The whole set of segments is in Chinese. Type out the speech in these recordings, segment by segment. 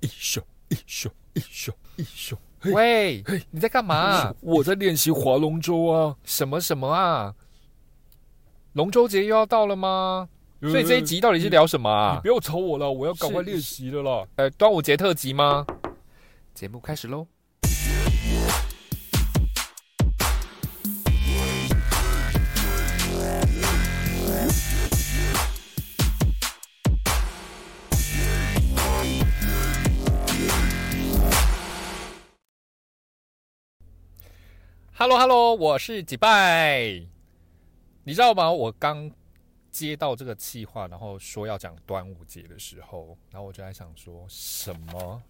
一咻一咻一咻一咻。喂，你在干嘛？我在练习划龙舟啊。什么什么啊？龙舟节又要到了吗？所以这一集到底是聊什么啊？你不要吵我了，我要赶快练习了啦。呃，端午节特辑吗？节目开始喽。Hello，Hello，我是几拜。你知道吗？我刚接到这个计划，然后说要讲端午节的时候，然后我就在想说，什么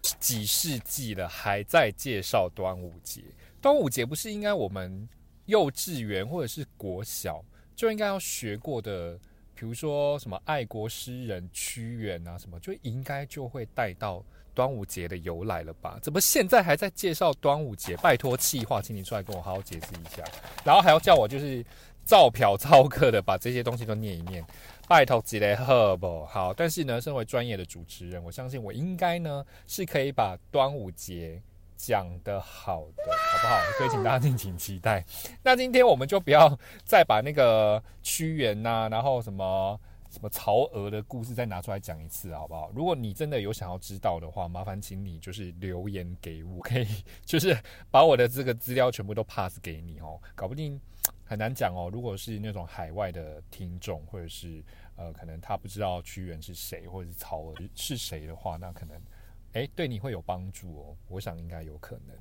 几世纪了还在介绍端午节？端午节不是应该我们幼稚园或者是国小就应该要学过的？比如说什么爱国诗人屈原啊，什么就应该就会带到。端午节的由来了吧？怎么现在还在介绍端午节？拜托，气话，请你出来跟我好好解释一下。然后还要叫我就是照嫖操课的把这些东西都念一念。拜托，几雷赫不？好，但是呢，身为专业的主持人，我相信我应该呢是可以把端午节讲得好的，好不好？所以请大家敬请期待。那今天我们就不要再把那个屈原呐，然后什么。什么曹娥的故事再拿出来讲一次好不好？如果你真的有想要知道的话，麻烦请你就是留言给我，可以就是把我的这个资料全部都 pass 给你哦。搞不定很难讲哦。如果是那种海外的听众，或者是呃，可能他不知道屈原是谁，或者是曹娥是谁的话，那可能哎对你会有帮助哦。我想应该有可能。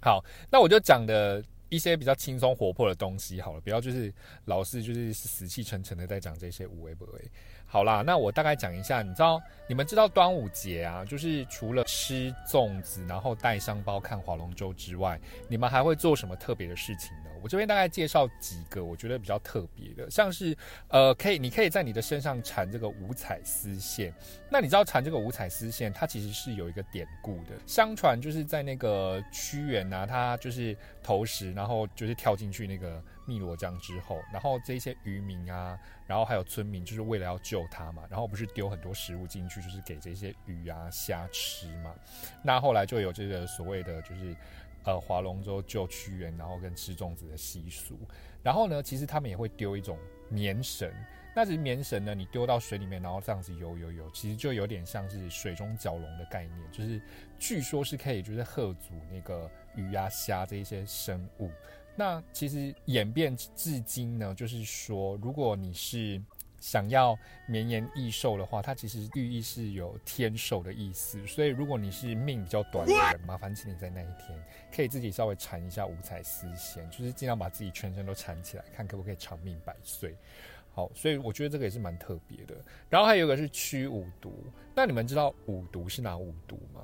好，那我就讲的。一些比较轻松活泼的东西好了，不要就是老是就是死气沉沉的在讲这些无为不为。好啦，那我大概讲一下，你知道你们知道端午节啊，就是除了吃粽子，然后带香包看划龙舟之外，你们还会做什么特别的事情呢？我这边大概介绍几个我觉得比较特别的，像是呃，可以你可以在你的身上缠这个五彩丝线。那你知道缠这个五彩丝线，它其实是有一个典故的。相传就是在那个屈原呐，他就是投石，然后就是跳进去那个汨罗江之后，然后这些渔民啊。然后还有村民，就是为了要救他嘛，然后不是丢很多食物进去，就是给这些鱼啊虾吃嘛。那后来就有这个所谓的，就是呃划龙舟救屈原，然后跟吃粽子的习俗。然后呢，其实他们也会丢一种棉绳，那只棉绳呢，你丢到水里面，然后这样子游游游，其实就有点像是水中蛟龙的概念，就是据说是可以就是喝阻那个鱼啊虾这一些生物。那其实演变至今呢，就是说，如果你是想要绵延益寿的话，它其实寓意是有天寿的意思。所以，如果你是命比较短的人，麻烦请你在那一天可以自己稍微缠一下五彩丝线，就是尽量把自己全身都缠起来，看可不可以长命百岁。好，所以我觉得这个也是蛮特别的。然后还有一个是驱五毒，那你们知道五毒是哪五毒吗？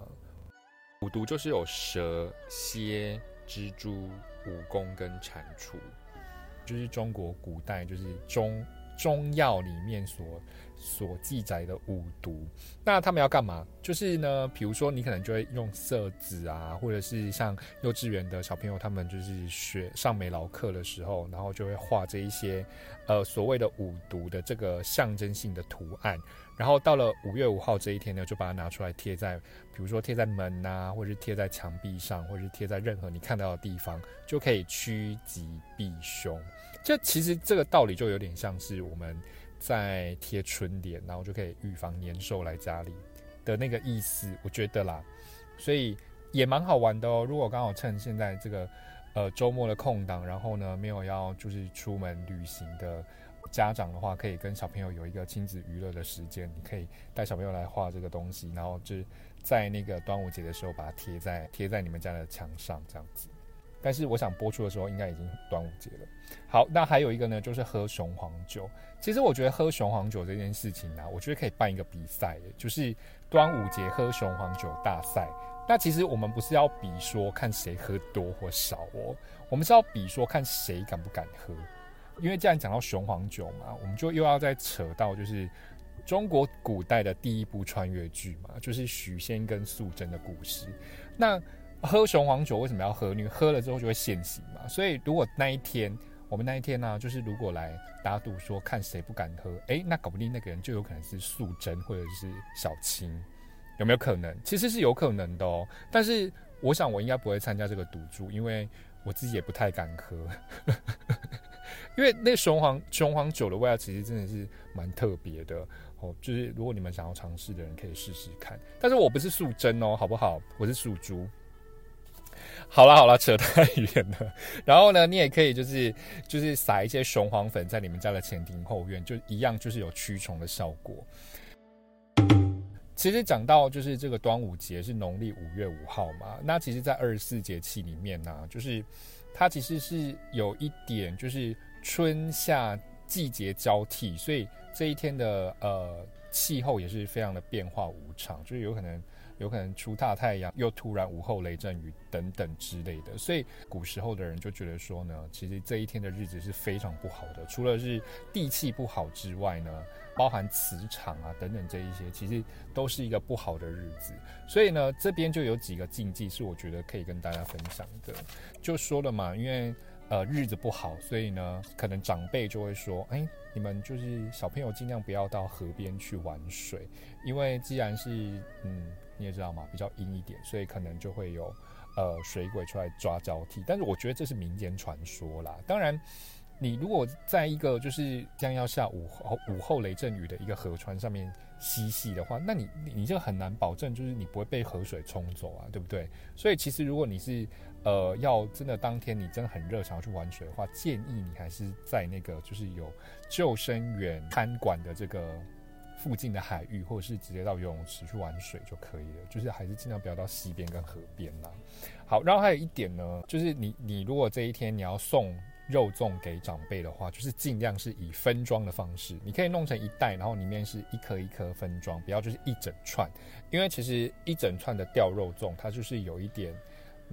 五毒就是有蛇、蝎、蜘蛛。蜈蚣跟蟾蜍，就是中国古代就是中中药里面所所记载的五毒。那他们要干嘛？就是呢，比如说你可能就会用色纸啊，或者是像幼稚园的小朋友，他们就是学上美劳课的时候，然后就会画这一些呃所谓的五毒的这个象征性的图案。然后到了五月五号这一天呢，就把它拿出来贴在，比如说贴在门呐，或者是贴在墙壁上，或者是贴在任何你看到的地方，就可以趋吉避凶。这其实这个道理就有点像是我们再贴春联，然后就可以预防年兽来家里的那个意思，我觉得啦，所以也蛮好玩的哦。如果刚好趁现在这个呃周末的空档，然后呢没有要就是出门旅行的。家长的话，可以跟小朋友有一个亲子娱乐的时间，你可以带小朋友来画这个东西，然后就是在那个端午节的时候把它贴在贴在你们家的墙上这样子。但是我想播出的时候，应该已经端午节了。好，那还有一个呢，就是喝雄黄酒。其实我觉得喝雄黄酒这件事情呢，我觉得可以办一个比赛，就是端午节喝雄黄酒大赛。那其实我们不是要比说看谁喝多或少哦，我们是要比说看谁敢不敢喝。因为既然讲到雄黄酒嘛，我们就又要再扯到就是中国古代的第一部穿越剧嘛，就是许仙跟素贞的故事。那喝雄黄酒为什么要喝？因为喝了之后就会现形嘛。所以如果那一天我们那一天呢，就是如果来打赌说看谁不敢喝，诶，那搞不定那个人就有可能是素贞或者是小青。有没有可能？其实是有可能的哦。但是我想我应该不会参加这个赌注，因为我自己也不太敢喝。因为那雄黄雄黄酒的味道其实真的是蛮特别的哦。就是如果你们想要尝试的人，可以试试看。但是我不是素贞哦，好不好？我是素猪。好了好了，扯太远了。然后呢，你也可以就是就是撒一些雄黄粉在你们家的前庭后院，就一样就是有驱虫的效果。其实讲到就是这个端午节是农历五月五号嘛，那其实，在二十四节气里面呢，就是它其实是有一点就是春夏季节交替，所以这一天的呃气候也是非常的变化无常，就是有可能。有可能出大太阳，又突然午后雷阵雨等等之类的，所以古时候的人就觉得说呢，其实这一天的日子是非常不好的。除了是地气不好之外呢，包含磁场啊等等这一些，其实都是一个不好的日子。所以呢，这边就有几个禁忌是我觉得可以跟大家分享的。就说了嘛，因为呃日子不好，所以呢，可能长辈就会说，哎，你们就是小朋友尽量不要到河边去玩水，因为既然是嗯。你也知道嘛，比较阴一点，所以可能就会有呃水鬼出来抓交替。但是我觉得这是民间传说啦。当然，你如果在一个就是将要下午后午后雷阵雨的一个河川上面嬉戏的话，那你你就很难保证就是你不会被河水冲走啊，对不对？所以其实如果你是呃要真的当天你真的很热想要去玩水的话，建议你还是在那个就是有救生员看管的这个。附近的海域，或者是直接到游泳池去玩水就可以了，就是还是尽量不要到溪边跟河边啦。好，然后还有一点呢，就是你你如果这一天你要送肉粽给长辈的话，就是尽量是以分装的方式，你可以弄成一袋，然后里面是一颗一颗分装，不要就是一整串，因为其实一整串的掉肉粽，它就是有一点。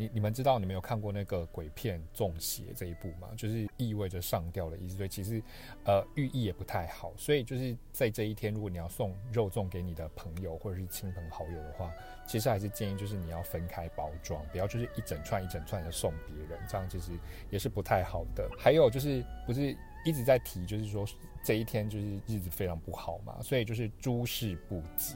你你们知道你们有看过那个鬼片《中邪》这一部吗？就是意味着上吊的意思，所以其实呃寓意也不太好。所以就是在这一天，如果你要送肉粽给你的朋友或者是亲朋好友的话，其实还是建议就是你要分开包装，不要就是一整串一整串的送别人，这样其实也是不太好的。还有就是不是一直在提，就是说这一天就是日子非常不好嘛，所以就是诸事不吉。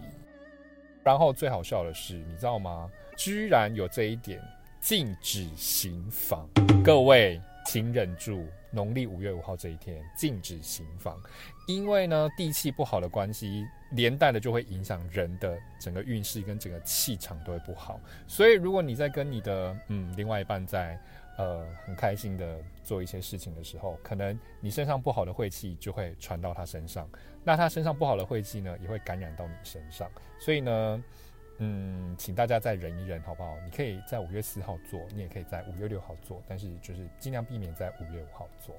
然后最好笑的是，你知道吗？居然有这一点。禁止行房，各位请忍住。农历五月五号这一天禁止行房，因为呢地气不好的关系，连带的就会影响人的整个运势跟整个气场都会不好。所以如果你在跟你的嗯另外一半在呃很开心的做一些事情的时候，可能你身上不好的晦气就会传到他身上，那他身上不好的晦气呢也会感染到你身上。所以呢。嗯，请大家再忍一忍，好不好？你可以在五月四号做，你也可以在五月六号做，但是就是尽量避免在五月五号做。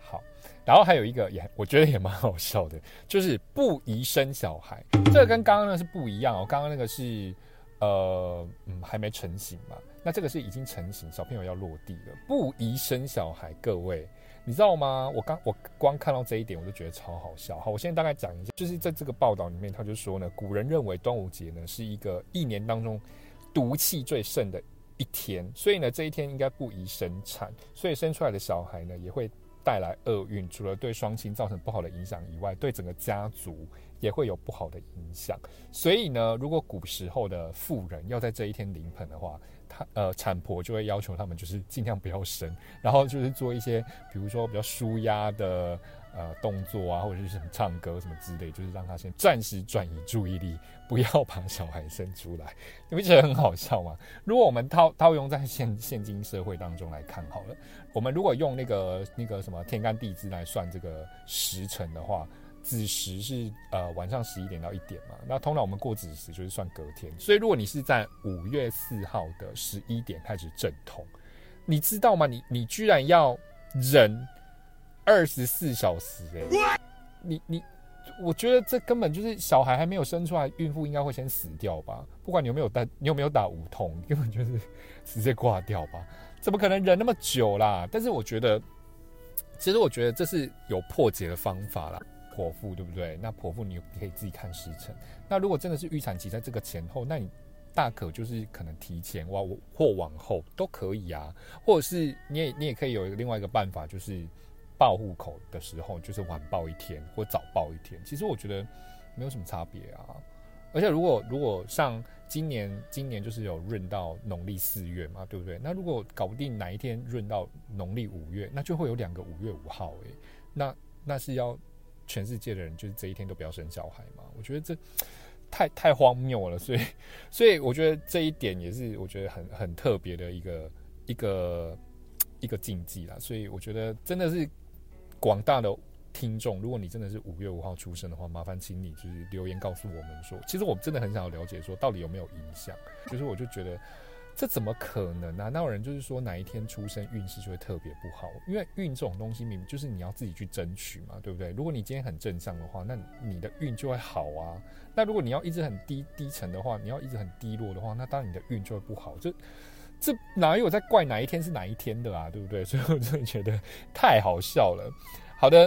好，然后还有一个也我觉得也蛮好笑的，就是不宜生小孩。这个跟刚刚那是不一样哦，刚刚那个是呃嗯还没成型嘛，那这个是已经成型，小朋友要落地了，不宜生小孩，各位。你知道吗？我刚我光看到这一点，我就觉得超好笑。好，我现在大概讲一下，就是在这个报道里面，他就说呢，古人认为端午节呢是一个一年当中毒气最盛的一天，所以呢这一天应该不宜生产，所以生出来的小孩呢也会带来厄运，除了对双亲造成不好的影响以外，对整个家族也会有不好的影响。所以呢，如果古时候的妇人要在这一天临盆的话，呃，产婆就会要求他们就是尽量不要生，然后就是做一些，比如说比较舒压的呃动作啊，或者是什么唱歌什么之类，就是让他先暂时转移注意力，不要把小孩生出来。你不觉得很好笑吗？如果我们套套用在现现今社会当中来看好了，我们如果用那个那个什么天干地支来算这个时辰的话。子时是呃晚上十一点到一点嘛，那通常我们过子时就是算隔天，所以如果你是在五月四号的十一点开始阵痛，你知道吗？你你居然要忍二十四小时哎，你你，我觉得这根本就是小孩还没有生出来，孕妇应该会先死掉吧？不管你有没有打，你有没有打无痛，根本就是 直接挂掉吧？怎么可能忍那么久啦？但是我觉得，其实我觉得这是有破解的方法啦。剖腹对不对？那剖腹你可以自己看时辰。那如果真的是预产期在这个前后，那你大可就是可能提前哇或往后都可以啊。或者是你也你也可以有一个另外一个办法，就是报户口的时候就是晚报一天或早报一天。其实我觉得没有什么差别啊。而且如果如果像今年今年就是有闰到农历四月嘛，对不对？那如果搞不定哪一天闰到农历五月，那就会有两个五月五号诶、那那是要全世界的人就是这一天都不要生小孩嘛？我觉得这 太太荒谬了，所以所以我觉得这一点也是我觉得很很特别的一个一个一个禁忌啦。所以我觉得真的是广大的听众，如果你真的是五月五号出生的话，麻烦请你就是留言告诉我们说，其实我真的很想要了解说到底有没有影响。就是我就觉得这怎么可能啊？那有人就是说哪一天出生运势就会特别不好，因为运这种东西明明就是你要自己去争取嘛，对不对？如果你今天很正向的话，那你的运就会好啊。那如果你要一直很低低沉的话，你要一直很低落的话，那当然你的运就会不好。这这哪有在怪哪一天是哪一天的啊？对不对？所以我真的觉得太好笑了。好的。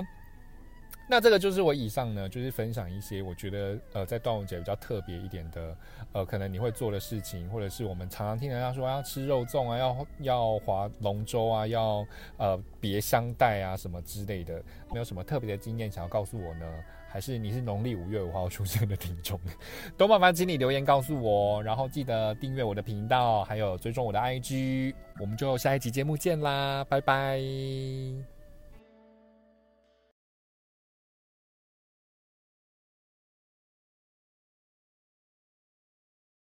那这个就是我以上呢，就是分享一些我觉得呃在端午节比较特别一点的，呃可能你会做的事情，或者是我们常常听人家说要吃肉粽啊，要要划龙舟啊，要呃别香袋啊什么之类的，没有什么特别的经验想要告诉我呢？还是你是农历五月五号出生的听众？都麻烦请你留言告诉我，然后记得订阅我的频道，还有追踪我的 IG，我们就下一集节目见啦，拜拜。